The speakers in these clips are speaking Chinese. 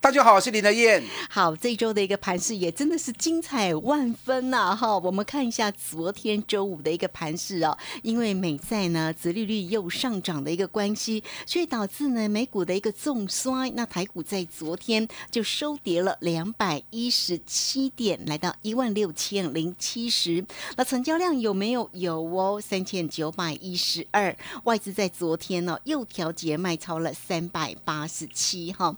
大家好，我是林德燕。好，这一周的一个盘势也真的是精彩万分呐、哈！我们看一下昨天周五的一个盘势哦，因为美债呢，殖利率又上涨的一个关系，所以导致呢美股的一个重摔。那台股在昨天就收跌了两百一十七点，来到一万六千零七十。那成交量有没有？有哦，三千九百一十二。外资在昨天呢、又调节卖超了三百八十七哈。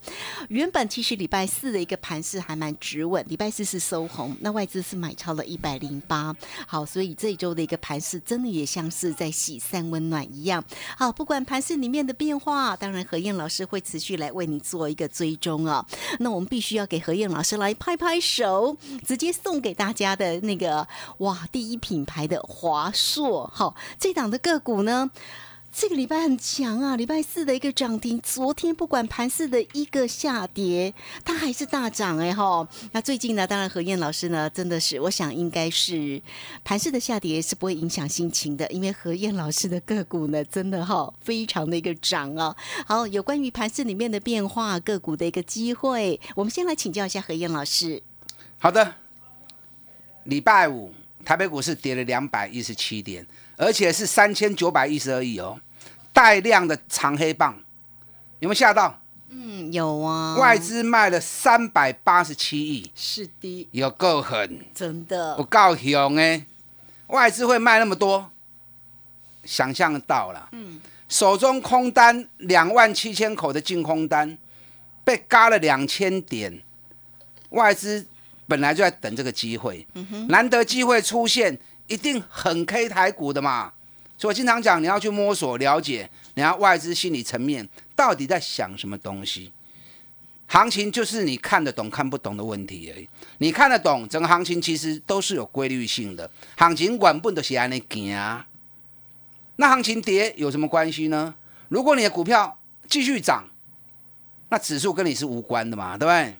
原本其实礼拜四的一个盘势还蛮直稳，礼拜四是收红，那外资是买超了一百零八。好，所以这一周的一个盘势真的也像是在喜散温暖一样。好，不管盘势里面的变化，当然何燕老师会持续来为你做一个追踪啊。那我们必须要给何燕老师来拍拍手，直接送给大家的那个哇，第一品牌的华硕，好，这档的个股呢。这个礼拜很强啊，礼拜四的一个涨停，昨天不管盘势的一个下跌，它还是大涨哎哈。那最近呢，当然何燕老师呢，真的是我想应该是盘势的下跌是不会影响心情的，因为何燕老师的个股呢，真的哈非常的一个涨啊。好，有关于盘势里面的变化，个股的一个机会，我们先来请教一下何燕老师。好的，礼拜五台北股市跌了两百一十七点，而且是三千九百一十二亿哦，带量的长黑棒，有没有吓到？嗯，有啊，外资卖了三百八十七亿，是的，有够狠，真的。我告雄哎，外资会卖那么多，想象得到了。嗯，手中空单两万七千口的净空单被嘎了两千点，外资本来就在等这个机会，难得机会出现，一定很 K 台股的嘛。所以我经常讲，你要去摸索了解，你要外资心理层面到底在想什么东西。行情就是你看得懂看不懂的问题而已。你看得懂，整个行情其实都是有规律性的。行情管不都是安尼行，那行情跌有什么关系呢？如果你的股票继续涨，那指数跟你是无关的嘛，对不对？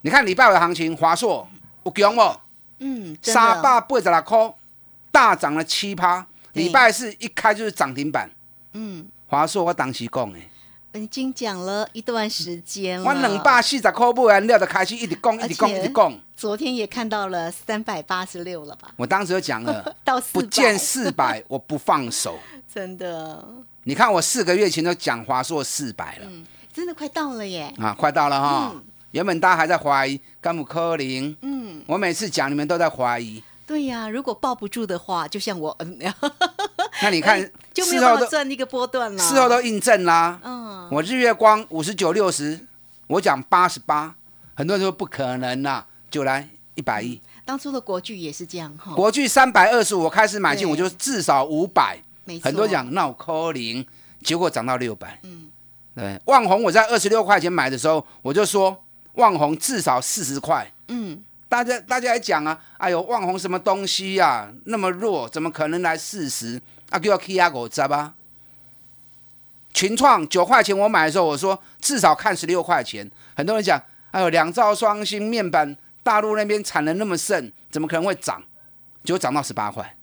你看礼拜五的行情，华硕有强不？嗯，三百八十六块，大涨了七趴。对礼拜四一开就是涨停板。嗯。华硕我当时讲的，已经讲了一段时间了，我冷霸四十块不完料的开始一直讲，一直讲，一直讲。昨天也看到了三百八十六了吧？我当时就讲了，到四不见四百我不放手。真的，你看我四个月前都讲华硕四百了、真的快到了耶！啊，快到了哈。原本大家还在怀疑甘姆科林，嗯，我每次讲你们都在怀疑。对呀，如果抱不住的话，就像我嗯，那你看 就没有办事后都法赚一个波段了。事后都印证啦。嗯，我日月光五十九六十，我讲八十八，很多人说不可能啦，就来一百亿。当初的国剧也是这样哈，国剧三百二十五，我开始买进，我就至少五百。很多讲闹扣零，结果涨到六百。嗯，对，万红我在二十六块钱买的时候，我就说万红至少四十块。嗯，大家大家来讲啊，哎呦，旺宏什么东西呀、那么弱，怎么可能来四十？啊，就要 K 压狗知吧？群创九块钱我买的时候，我说至少看十六块钱。很多人讲，哎呦，两兆双星面板，大陆那边产能那么盛，怎么可能会涨？结果涨到十八块。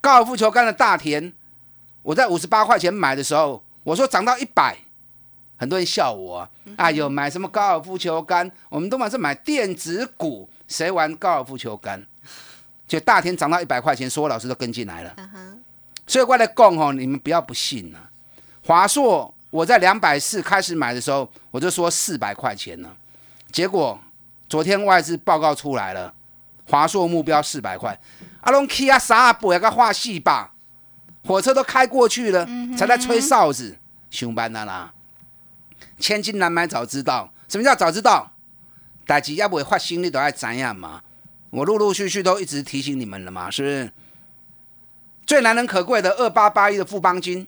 高尔夫球杆的大田，我在五十八块钱买的时候，我说涨到一百，很多人笑我、啊，哎呦，买什么高尔夫球杆？我们都买是买电子股，谁玩高尔夫球杆？就大田涨到一百块钱，所有老师都跟进来了。所以过来供哦，你们不要不信啊。华硕我在两百四开始买的时候，我就说四百块钱呢，结果昨天外资报告出来了，华硕目标四百块，阿龙 K 啊啥不要个画戏吧？火车都开过去了，才在吹哨子，熊班的啦。千金难买早知道，什么叫早知道？代志要不会发生，你都爱怎样嘛？我陆陆续续都一直提醒你们了嘛，是不是？最难能可贵的二八八一的富邦金，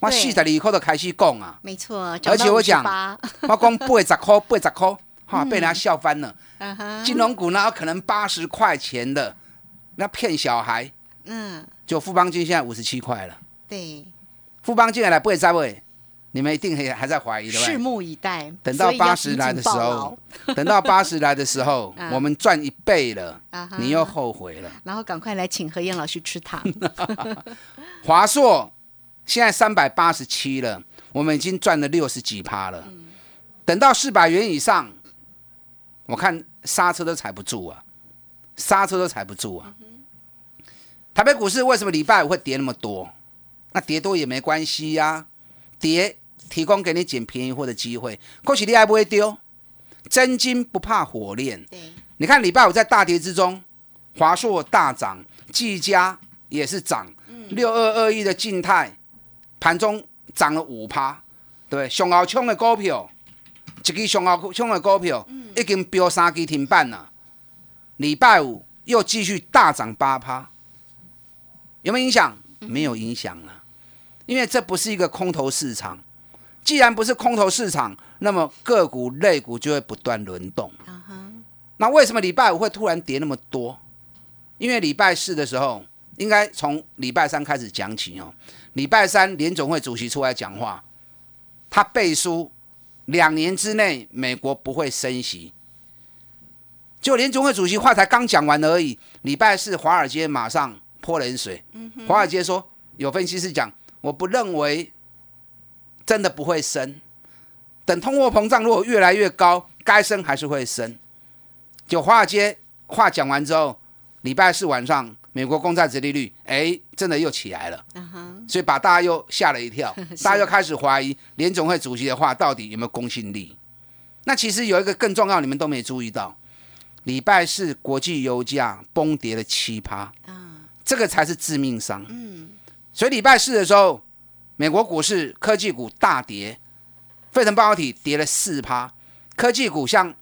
我四十二块都开始讲啊，没错，而且我讲八，我讲八十块，八十块，哈，被人家笑翻了。嗯哼，金融股哪有可能八十块钱的？那骗小孩。嗯，就富邦金现在五十七块了，对，富邦金来不会再位，你们一定还还在怀疑对吧拭？目以待。等到八十来的时候，等到八十来的时候啊，我们赚一倍了你又后悔了。然后赶快来请何燕老师吃糖。华硕现在三百八十七了，我们已经赚了六十几趴了。等到四百元以上，我看刹车都踩不住啊，刹车都踩不住啊。台北股市为什么礼拜五会跌那么多？那跌多也没关系呀、跌提供给你捡便宜货的机会。恭喜你还不会丢，真金不怕火炼。对，你看礼拜五在大跌之中，华硕大涨，技嘉也是涨，六二二一的静态盘中涨了五趴，对？上后冲的股票，一支上后冲的股票已经飙三支停板了，礼拜五又继续大涨八趴，有没有影响？没有影响了，因为这不是一个空头市场。既然不是空头市场，那么个股、类股就会不断轮动。那为什么礼拜五会突然跌那么多？因为礼拜四的时候，应该从礼拜三开始讲起哦。礼拜三联总会主席出来讲话，他背书两年之内美国不会升息。就联总会主席话才刚讲完而已，礼拜四华尔街马上泼冷水。华尔街说，有分析师讲，我不认为真的不会升。等通货膨胀如果越来越高，该升还是会升。就华尔街话讲完之后，礼拜四晚上美国公债殖利率，哎，真的又起来了，所以把大家又吓了一跳，大家又开始怀疑联总会主席的话到底有没有公信力。那其实有一个更重要，你们都没注意到，礼拜四国际油价崩跌了七趴，啊，这个才是致命伤。嗯，所以礼拜四的时候，美国股市科技股大跌，费城半导体跌了四趴，科技股像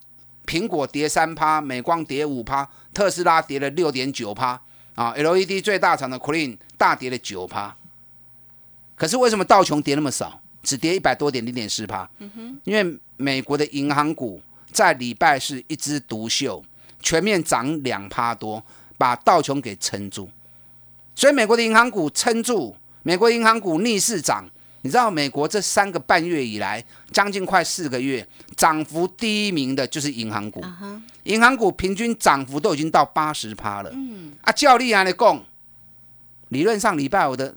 苹果跌三趴，美光跌五趴，特斯拉跌了六点九趴，啊，LED 最大厂的 Clean 大跌了九趴。可是为什么道琼跌那么少，只跌一百多点，零点四趴？因为美国的银行股在礼拜四一枝独秀，全面涨两趴多，把道琼给撑住。所以美国的银行股撑住，美国银行股逆势涨。你知道美国这三个半月以来，将近快四个月，涨幅第一名的就是银行股。银行股平均涨幅都已经到八十趴了。嗯，啊，照例来讲，理论上礼拜五的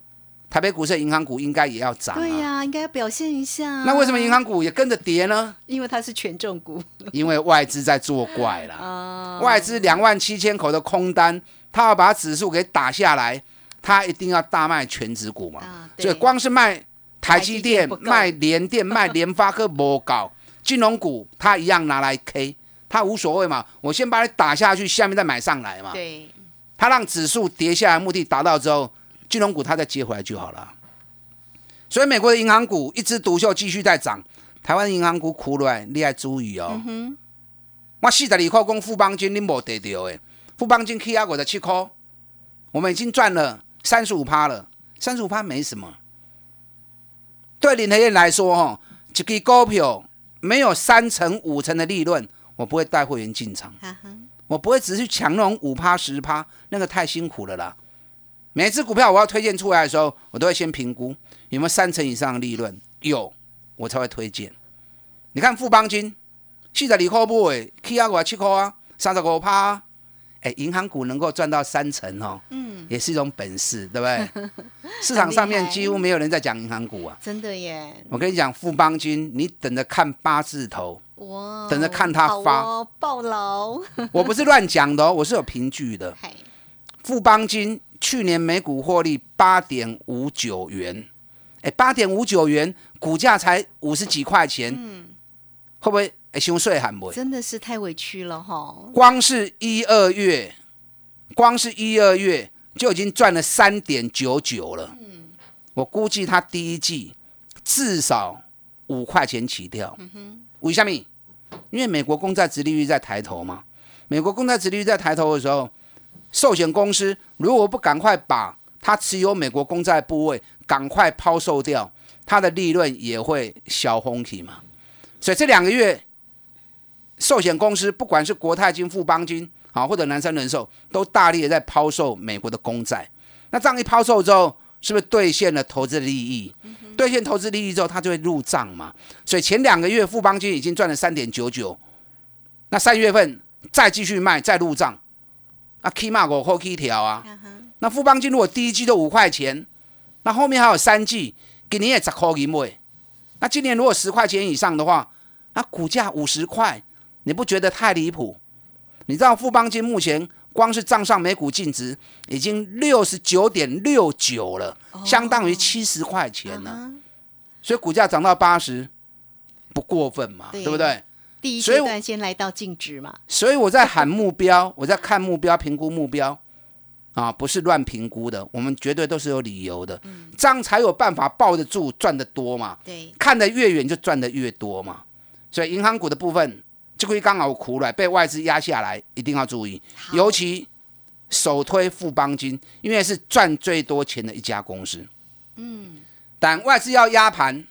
台北股市的银行股应该也要涨、啊。对呀、应该要表现一下。那为什么银？行股也跟着跌呢？因为它是权重股因为外资在作怪啦。啊，外资两万七千口的空单，它要把指数给打下来，他一定要大卖全指股嘛。啊所以光是卖台积电、卖联电、卖联发科不搞，金融股他一样拿来 K，他无所谓嘛。我先把你打下去，下面再买上来嘛。对，他让指数跌下来，目的达到之后，金融股他再接回来就好了。所以美国的银行股一枝独秀，继续在涨。台湾的银行股苦了，你要注意哦。我四十二块讲富邦金，你无得到诶。富邦金 K R 五十七块，我们已经赚了三十五趴了。三十五趴没什么，对林和燕来说，哈，一支股票没有三成五成的利润，我不会带会员进场。我不会只是去抢那种五趴十趴，那个太辛苦了啦。每只股票我要推荐出来的时候，我都会先评估有没有三成以上的利润，有我才会推荐。你看富邦金四十二块买的，起啊五十七块啊，三十五趴啊，哎，银行股能够赚到三成哦，嗯，也是一种本事，对不对？市场上面几乎没有人在讲银行股啊。真的耶，我跟你讲，富邦金，你等着看八字头，哇，等着看他发好哦，爆牢，我不是乱讲的哦，我是有凭据的。富邦金去年每股获利八点五九元，哎，八点五九元，股价才五十几块钱，会不会？会伤细汉不？真的是太委屈了哈。光是一二月，光是一二月就已经赚了三点九九了。嗯，我估计他第一季至少五块钱起跳。嗯哼，为什么？因为美国公债殖利率在抬头嘛。美国公债殖利率在抬头的时候，寿险公司如果不赶快把它持有美国公债部位赶快抛售掉，它的利润也会小红起嘛。所以这两个月，寿险公司不管是国泰金、富邦金啊，或者南山人寿，都大力的在抛售美国的公债。那这样一抛售之后，是不是兑现了投资利益？兑现投资利益之后，它就会入账嘛。所以前两个月富邦金已经赚了三点九九，那三月份再继续卖，再入账，啊，K 码五块起条啊。那富邦金如果第一季都五块钱，那后面还有三季，今年也十块银尾。那今年如果十块钱以上的话，那股价五十块，你不觉得太离谱？你知道富邦金目前光是账上每股净值已经六十九点六九了，相当于七十块钱了。所以股价涨到八十，不过分嘛，对不对？第一阶段先来到净值嘛。所以我在喊目标，我在看目标，评估目标啊，不是乱评估的，我们绝对都是有理由的，这样才有办法抱得住，赚得多嘛。对，看得越远就赚得越多嘛。所以银行股的部分，这个刚好苦了，被外资压下来，一定要注意。尤其首推富邦金，因为是赚最多钱的一家公司。嗯，但外资要压盘，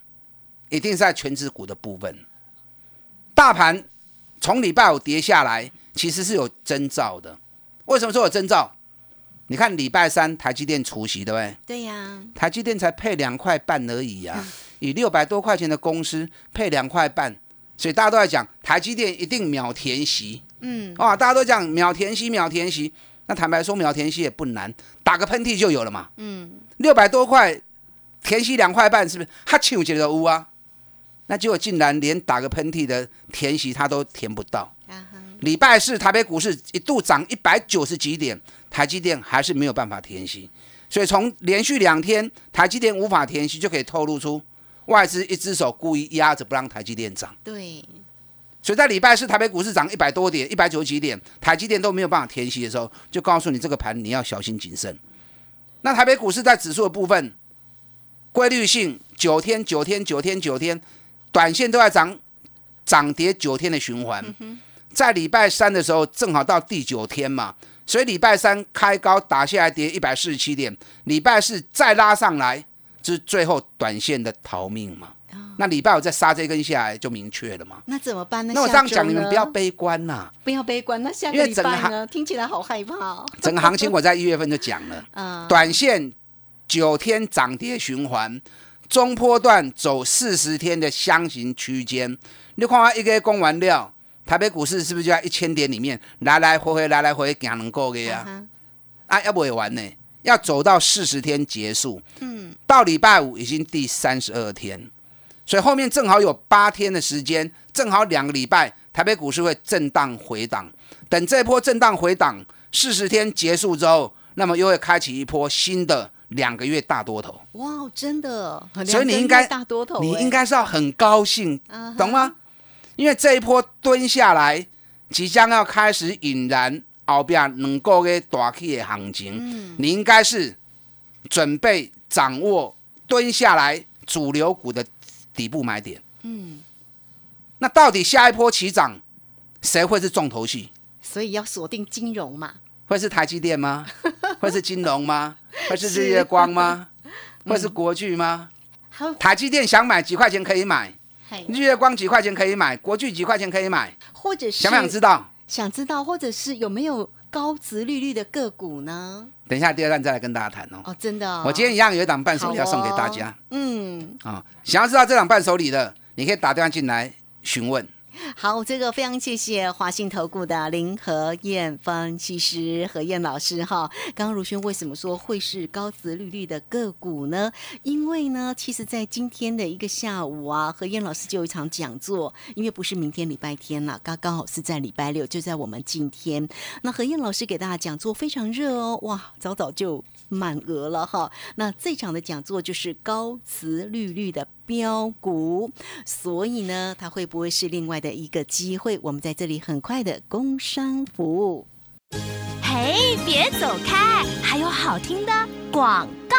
一定是在全指股的部分。大盘从礼拜五跌下来，其实是有征兆的。为什么说有征兆？你看礼拜三台积电除息，对不对？对呀，台积电才配两块半而已呀，以六百多块钱的公司配两块半，所以大家都在讲台积电一定秒填息。嗯，哇，大家都讲秒填息，秒填息。那坦白说，秒填息也不难，打个喷嚏就有了嘛。嗯，六百多块填息两块半，是不是？哈欠我觉得污啊。那结果竟然连打个喷嚏的填息它都填不到。礼拜四台北股市一度涨一百九十几点，台积电还是没有办法填息。所以从连续两天台积电无法填息，就可以透露出外资一只手故意压着不让台积电涨。对。所以在礼拜四台北股市涨一百多点、一百九十几点，台积电都没有办法填息的时候，就告诉你这个盘你要小心谨慎。那台北股市在指数的部分，规律性九天、九天、九天、九天。短线都在涨，涨跌九天的循环，在礼拜三的时候正好到第九天嘛，所以礼拜三开高打下来跌一百四十七点，礼拜四再拉上来，是最后短线的逃命嘛。那礼拜五再杀这根下来就明确了嘛。那怎么办呢？那我这样讲，你们不要悲观呐，不要悲观。那下个礼拜呢？听起来好害怕。整个行情我在一月份就讲了，短线九天涨跌循环。中波段走四十天的箱型区间，你看我一个公完料，台北股市是不是就在一千点里面来来回回来来回回行两个月啊？啊，要不会完呢？要走到四十天结束，嗯，到礼拜五已经第三十二天，所以后面正好有八天的时间，正好两个礼拜，台北股市会震荡回档。等这波震荡回档四十天结束之后，那么又会开启一波新的。两个月大多头，哇，真的，所以你应该大多头，你应该是要很高兴，懂吗？因为这一波蹲下来，即将要开始引燃后边两个月大起的行情，你应该是准备掌握蹲下来主流股的底部买点。嗯，那到底下一波起涨，谁会是重头戏？所以要锁定金融嘛。会是台积电吗？会是金融吗？会是日月光吗？会是国巨吗？台积电想买几块钱可以买，日月光几块钱可以买，国巨几块钱可以买，或者是想不想知道？想知道，或者是有没有高值利率的个股呢？等一下第二段再来跟大家谈哦。哦，真的，我今天一样有一档伴手礼要送给大家。嗯，啊，想要知道这档伴手礼的，你可以打电话进来询问。好，这个非常谢谢华信投顾的林和燕分析师何燕老师哈。刚刚如轩为什么说会是高值利率的个股呢？因为呢，其实，在今天的一个下午啊，何燕老师就有一场讲座，因为不是明天礼拜天了，刚刚好是在礼拜六，就在我们今天。那何燕老师给大家讲座非常热哦，哇，早早就。满额了哈，那这场的讲座就是高值利率的标股，所以呢，它会不会是另外的一个机会。我们在这里很快的工商服务。嘿，别走开，还有好听的广告。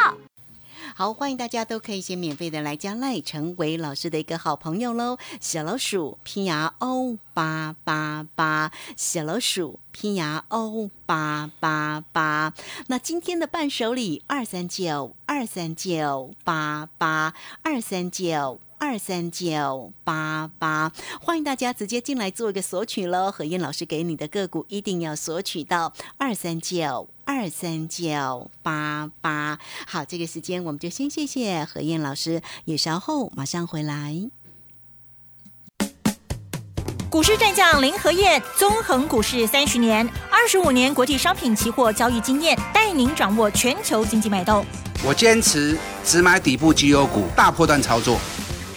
好，欢迎大家都可以先免费的来加赖，成为老师的一个好朋友喽。小老鼠拼牙 O 八八八，小老鼠拼牙 O 八八八。那今天的伴手礼二三九二三九八八二三九。二三九八八，欢迎大家直接进来做一个索取喽。何燕老师给你的个股一定要索取到二三九二三九八八。好，这个时间我们就先谢谢何燕老师，也稍后马上回来。股市战将林和燕，纵横股市三十年，二十五年国际商品期货交易经验，带您掌握全球经济脉动。我坚持只买底部绩优股，大波段操作。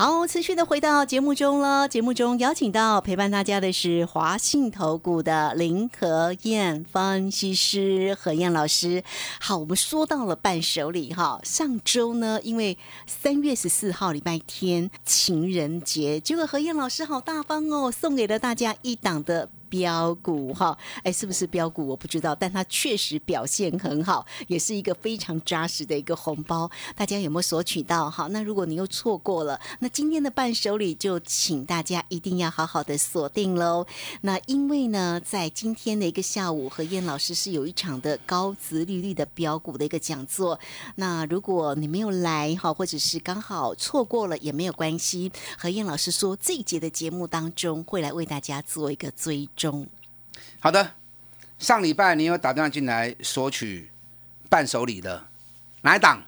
好，持续的回到节目中了。节目中邀请到陪伴大家的是华信投顾的林和燕分析师何燕老师。好，我们说到了伴手礼哈，上周呢，因为三月十四号礼拜天情人节，结果何燕老师好大方哦，送给了大家一档的。标股哈，哎，是不是标股我不知道，但它确实表现很好，也是一个非常扎实的一个红包。大家有没有索取到？哈，那如果你又错过了，那今天的伴手礼就请大家一定要好好的锁定喽。那因为呢，在今天的一个下午，何燕老师是有一场的高值利率的标股的一个讲座。那如果你没有来哈，或者是刚好错过了也没有关系。何燕老师说，这一节的节目当中会来为大家做一个追。中，好的。上礼拜你有打电话进来索取伴手礼的哪一档？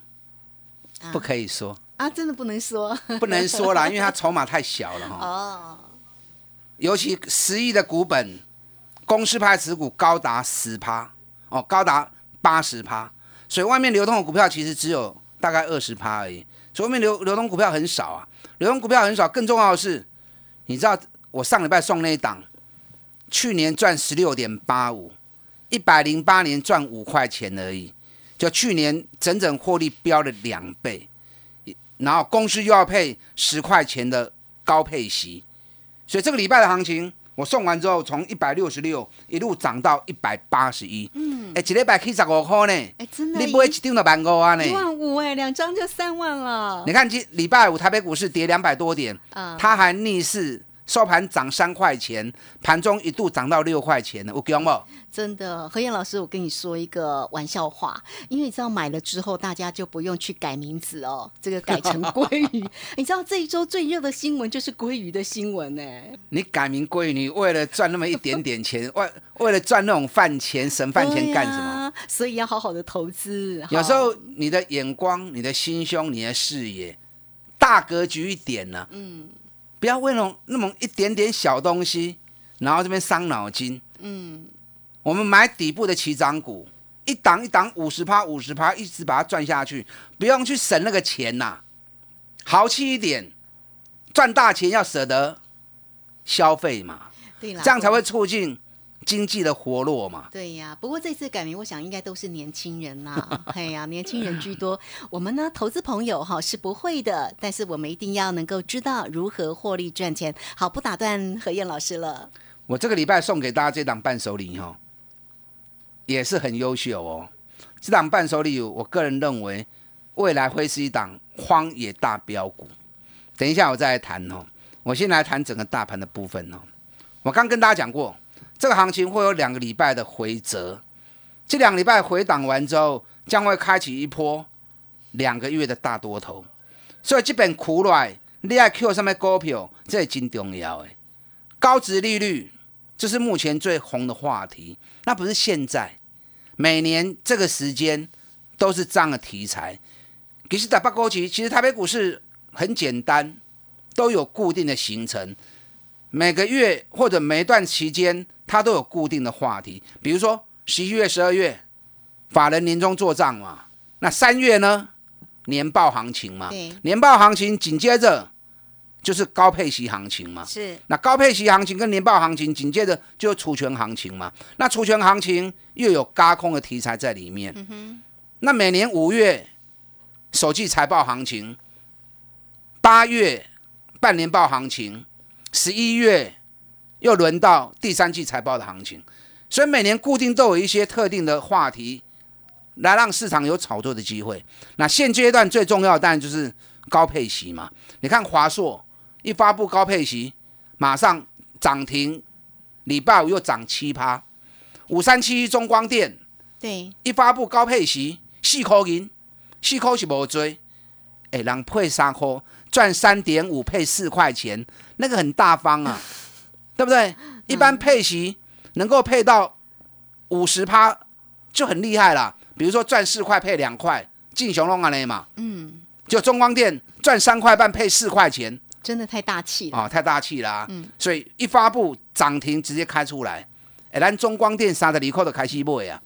不可以说啊，真的不能说，不能说啦，因为它筹码太小了哈。哦。尤其十亿的股本，公司派持股高达十趴哦，高达八十趴，所以外面流通的股票其实只有大概二十趴而已，所以外面流流通股票很少啊，流通股票很少。更重要的是，你知道我上礼拜送那一档。去年赚十六点八五，一百零八年赚五块钱而已，就去年整整获利飙了两倍，然后公司又要配十块钱的高配息，所以这个礼拜的行情，我送完之后，从一百六十六一路涨到一百八十一，嗯，哎，一礼拜可以十五块呢，哎，真的，你不会一张就万五啊呢？一万五哎，两张就三万了。你看今礼拜五台北股市跌两百多点，啊，它还逆势。收盘涨三块钱，盘中一度涨到六块钱呢，我讲不？真的，何燕老师，我跟你说一个玩笑话，因为你知道买了之后，大家就不用去改名字哦，这个改成鲑鱼。你知道这一周最热的新闻就是鲑鱼的新闻呢。你改名鲑鱼，你为了赚那么一点点钱，为为了赚那种饭钱、省饭钱干什么？所以要好好的投资。有时候你的眼光、你的心胸、你的视野，大格局一点呢。嗯。不要为了那么一点点小东西，然后这边伤脑筋。嗯，我们买底部的起涨股，一档一档五十趴五十趴，一直把它赚下去，不用去省那个钱呐，豪气一点，赚大钱要舍得消费嘛，对这样才会促进。经济的活络嘛，对呀。不过这次改名，我想应该都是年轻人呐，哎呀，年轻人居多。我们呢，投资朋友哈是不会的，但是我们一定要能够知道如何获利赚钱。好，不打断何燕老师了。我这个礼拜送给大家这档伴手礼哈，也是很优秀哦。这档伴手礼，我个人认为未来会是一档荒野大标股。等一下我再来谈哦。我先来谈整个大盘的部分哦。我刚跟大家讲过。这个行情会有两个礼拜的回折，这两个礼拜回档完之后，将会开启一波两个月的大多头。所以这本苦来，你爱 Q 上面股票，这真重要诶。高值利率，这是目前最红的话题。那不是现在，每年这个时间都是这样的题材。其实打八股期，其实台北股市很简单，都有固定的行程。每个月或者每一段期间，它都有固定的话题。比如说十一月、十二月，法人年终做账嘛。那三月呢，年报行情嘛。年报行情紧接着就是高配息行情嘛。是那高配息行情跟年报行情紧接着就除权行情嘛。那除权行情又有嘎空的题材在里面。那每年五月首季财报行情，八月半年报行情，十一月又轮到第三季财报的行情，所以每年固定都有一些特定的话题，来让市场有炒作的机会。那现阶段最重要的当然就是高配息嘛。你看华硕一发布高配息，马上涨停，礼拜五又涨七趴。五三七一中光电对，一发布高配息，四块银，四块是无追，哎，人配三块，赚三点五配四块钱，那个很大方啊，对不对？一般配息能够配到五十趴就很厉害了。比如说赚四块配两块，进雄龙啊那嘛，嗯，就中光电赚三块半配四块钱，真的太大气了。啊、太大气啦、所以一发布涨停直接开出来，哎，咱中光电三十二块就开始买啊。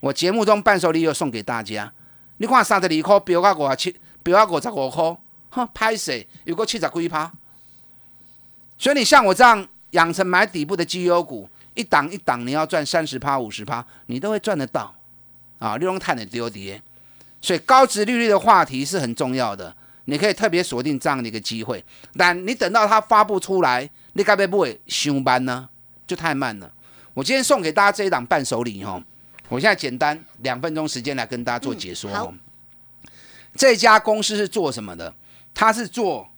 我节目中伴手礼又送给大家，你看三十二块飙到五十七，飙到五十五块，哼，拍死，有个七十几趴。所以你像我这样养成买底部的绩优股，一档一档你要赚三十趴、五十趴，你都会赚得到啊！利用碳的丢跌，所以高值利率的话题是很重要的。你可以特别锁定这样的一个机会，但你等到它发布出来，你该不会上班呢？就太慢了。我今天送给大家这一档伴手礼哦，我现在简单两分钟时间来跟大家做解说哦。这家公司是做什么的？它是做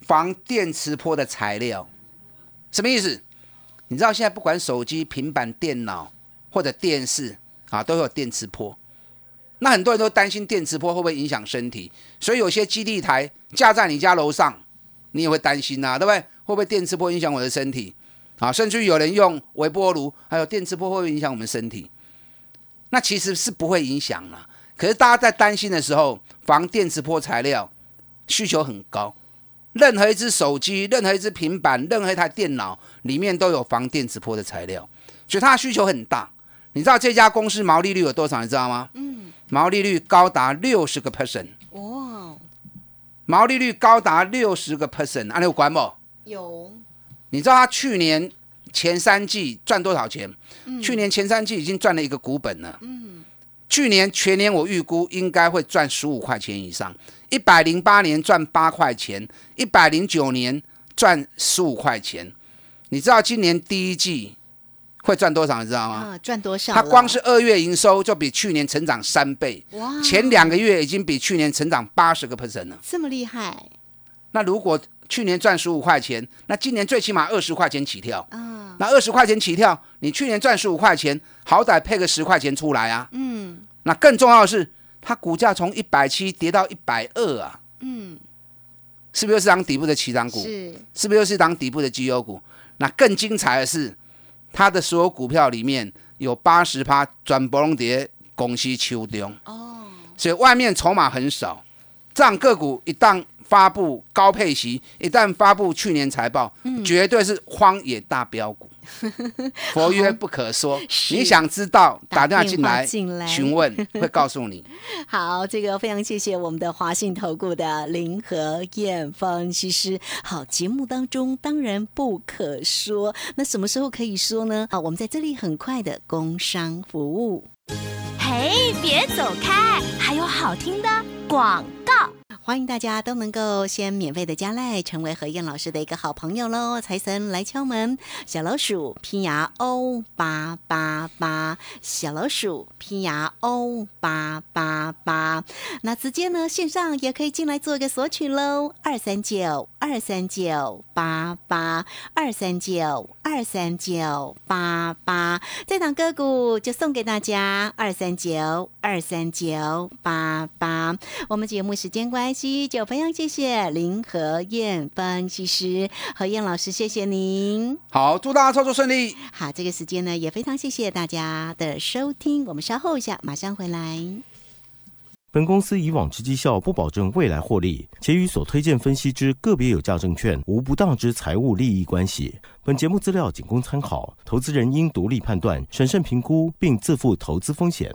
防电磁波的材料，什么意思？你知道现在不管手机、平板电脑或者电视啊，都有电磁波。那很多人都担心电磁波会不会影响身体，所以有些基地台架在你家楼上，你也会担心呐、对不对？会不会电磁波影响我的身体？啊，甚至有人用微波炉，还有电磁波会不会影响我们身体？那其实是不会影响啦。可是大家在担心的时候，防电磁波材料需求很高，任何一只手机、任何一只平板、任何一台电脑里面都有防电磁波的材料，所以它的需求很大。你知道这家公司毛利率有多少？你知道吗？嗯，毛利率高达六十个 percent，哇，毛利率高达六十个 percent，啊，你有管不？有你知道它去年前三季赚多少钱？去年前三季已经赚了一个股本了。嗯，去年全年我预估应该会赚十五块钱以上。一百零八年赚八块钱，一百零九年赚十五块钱。你知道今年第一季会赚多少？你知道吗？啊，赚多少了？它光是二月营收就比去年成长三倍，哇，前两个月已经比去年成长八十个 percent 了。这么厉害那如果去年赚十五块钱，那今年最起码二十块钱起跳。啊，那二十块钱起跳，你去年赚十五块钱，好歹配个十块钱出来啊。嗯那更重要的是，它股价从一百七跌到一百二啊，嗯，是不是又是当底部的起涨股？是是不是又是当底部的绩优股？那更精彩的是，它的所有股票里面有八十趴转波龙跌公司秋中，哦，所以外面筹码很少。这样个股一旦发布高配息，一旦发布去年财报，绝对是荒野大标股。佛曰不可说，你想知道，打打电话进来进来询问，会告诉你。好，这个非常谢谢我们的华信投顾的林和燕分析师。好，节目当中当然不可说，那什么时候可以说呢？啊，我们在这里很快的工商服务。哎，别走开，还有好听的广告。欢迎大家都能够先免费的加赖，成为何燕老师的一个好朋友喽！财神来敲门，小老鼠拼牙 O 八八八，小老鼠拼牙 O 八八八。那直接呢线上也可以进来做一个索取喽，二三九二三九八八二三九二三九八八，这档个股就送给大家二三九九二三九八八。我们节目时间关系，就非常谢谢林和燕分析师何燕老师，谢谢您。好，祝大家操作顺利。好，这个时间呢，也非常谢谢大家的收听，我们稍后一下马上回来。本公司以往之绩效不保证未来获利，且与所推荐分析之个别有价证券无不当之财务利益关系。本节目资料仅供参考，投资人应独立判断、审慎评估，并自负投资风险。